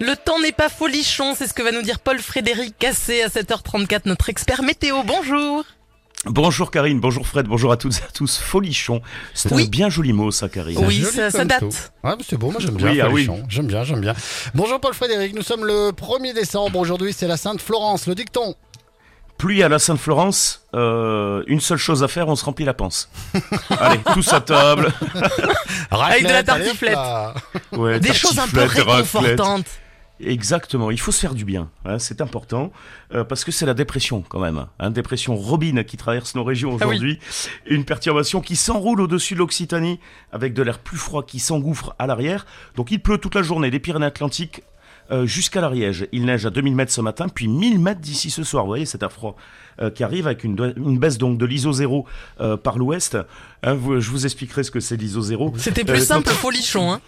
Le temps n'est pas folichon, c'est ce que va nous dire Paul-Frédéric Cassé à 7h34, notre expert météo. Bonjour Bonjour Karine, bonjour Fred, bonjour à toutes et à tous. Folichon, c'est Oui. un bien joli mot ça Karine. Oui, ça- date. Ah, c'est beau, moi j'aime bien. Oui, ah oui. Folichon. J'aime bien, j'aime bien. Bonjour Paul Frédéric, nous sommes le 1er décembre. Aujourd'hui, c'est la Sainte Florence, le dicton. Pluie à la Sainte-Florence, euh, une seule chose à faire, on se remplit la panse. Allez, tous à table. Avec de la Raclette, tartiflette. Ouais, Des choses un peu raclette. Exactement, il faut se faire du bien, hein, c'est important, euh, parce que c'est la dépression quand même, hein, dépression robine qui traverse nos régions Ah oui. aujourd'hui, une perturbation qui s'enroule au-dessus de l'Occitanie, avec de l'air plus froid qui s'engouffre à l'arrière, donc il pleut toute la journée des Pyrénées-Atlantiques euh, jusqu'à l'Ariège, il neige à 2000 mètres ce matin, puis 1000 mètres d'ici ce soir, vous voyez cet air froid euh, qui arrive avec une, une baisse donc de l'ISO 0 euh, par l'ouest, Hein, je vous expliquerai ce que c'est l'ISO 0. C'était plus Euh, simple folichon, hein.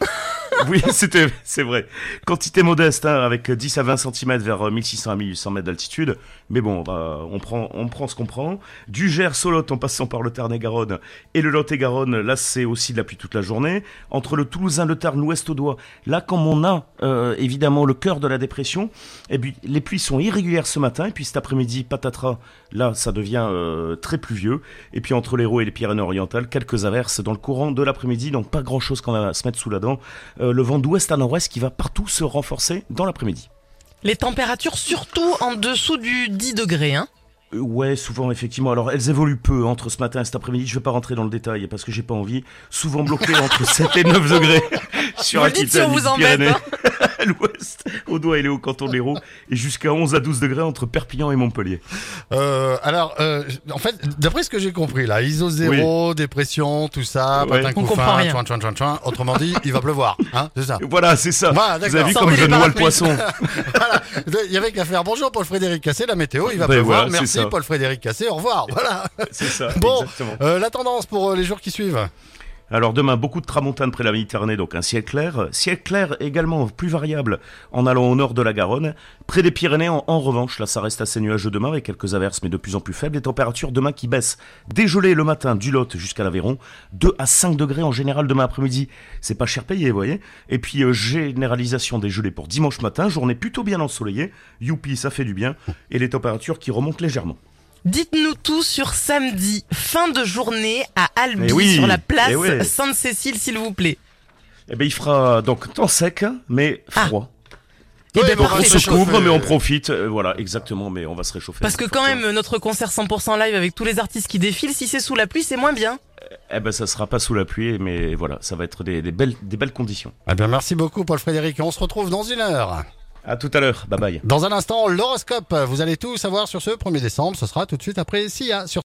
oui, c'était, c'est vrai. Quantité modeste, hein, avec 10 à 20 cm vers euh, 1600 à 1800 mètres d'altitude. Mais bon, on, va- on prend, on prend ce qu'on prend. Du Gers au Lot, en passant par le Tarn-et-Garonne et le Lot-et-Garonne, là, c'est aussi de la pluie toute la journée. Entre le Toulousain, le Tarn, l'Ouest Audois, là, comme on a euh, évidemment le cœur de la dépression, et puis les pluies sont irrégulières ce matin, et puis cet après-midi, patatras, là, ça devient euh, très pluvieux. Et puis entre l'Hérault et les Pyrénées-Orientales, quelques averses dans le courant de l'après-midi, donc pas grand-chose qu'on a à se mettre sous la dent. Euh, le vent d'ouest à nord-ouest qui va partout se renforcer dans l'après-midi. Les températures surtout en dessous du 10 degrés, hein. Euh, Ouais, souvent effectivement. Alors elles évoluent peu entre ce matin et cet après-midi. Je vais pas rentrer dans le détail parce que j'ai pas envie. Souvent bloquées entre 7 et 9 degrés sur dites si on Aquitaine, vous embête, hein. à l'ouest, au doigt et les hauts cantons de l'Hérault, et jusqu'à 11 à 12 degrés entre Perpignan et Montpellier. Euh, alors, euh, en fait, d'après ce que j'ai compris, là, ISO 0, dépression, tout ça, Ouais. patin On comprend couffin, rien. chouin, chouin, chouin, chouin. Autrement dit, il va pleuvoir. Hein, c'est ça. Voilà, c'est ça. Voilà, Vous avez vu comme je noie le poisson. Voilà. Il y avait qu'à faire bonjour Paul Frédéric Cassé, la météo, il va Ben pleuvoir. voilà, Merci. Paul Frédéric Cassé, au revoir. Voilà. C'est ça, Bon, euh, la tendance pour euh, les jours qui suivent. Alors demain, beaucoup de tramontane près de la Méditerranée, donc un ciel clair. Ciel clair également plus variable en allant au nord de la Garonne. Près des Pyrénées, en, revanche, là ça reste assez nuageux demain avec quelques averses mais de plus en plus faibles. Les températures demain qui baissent. Dégelé le matin du Lot jusqu'à l'Aveyron. 2 à 5 degrés en général demain après-midi. C'est pas cher payé, vous voyez. Et puis euh, généralisation des gelées pour dimanche matin. Journée plutôt bien ensoleillée. Youpi, ça fait du bien. Et les températures qui remontent légèrement. Dites-nous tout sur samedi, fin de journée à Albi, Eh oui, sur la place eh ouais. Sainte-Cécile, s'il vous plaît. Eh ben il fera donc temps sec, mais Ah. froid. Eh ben, On se couvre, mais on profite. Euh, voilà, exactement, mais on va se réchauffer. Parce que quand même, notre concert 100% live avec tous les artistes qui défilent, si c'est sous la pluie, c'est moins bien. Eh ben, ça sera pas sous la pluie, mais voilà, ça va être des, des belles, des belles conditions. Eh bien, merci beaucoup Paul Frédéric. On se retrouve dans une heure. À tout à l'heure. Bye bye. Dans un instant, l'horoscope. Vous allez tout savoir sur ce 1er décembre. Ce sera tout de suite après SIA sur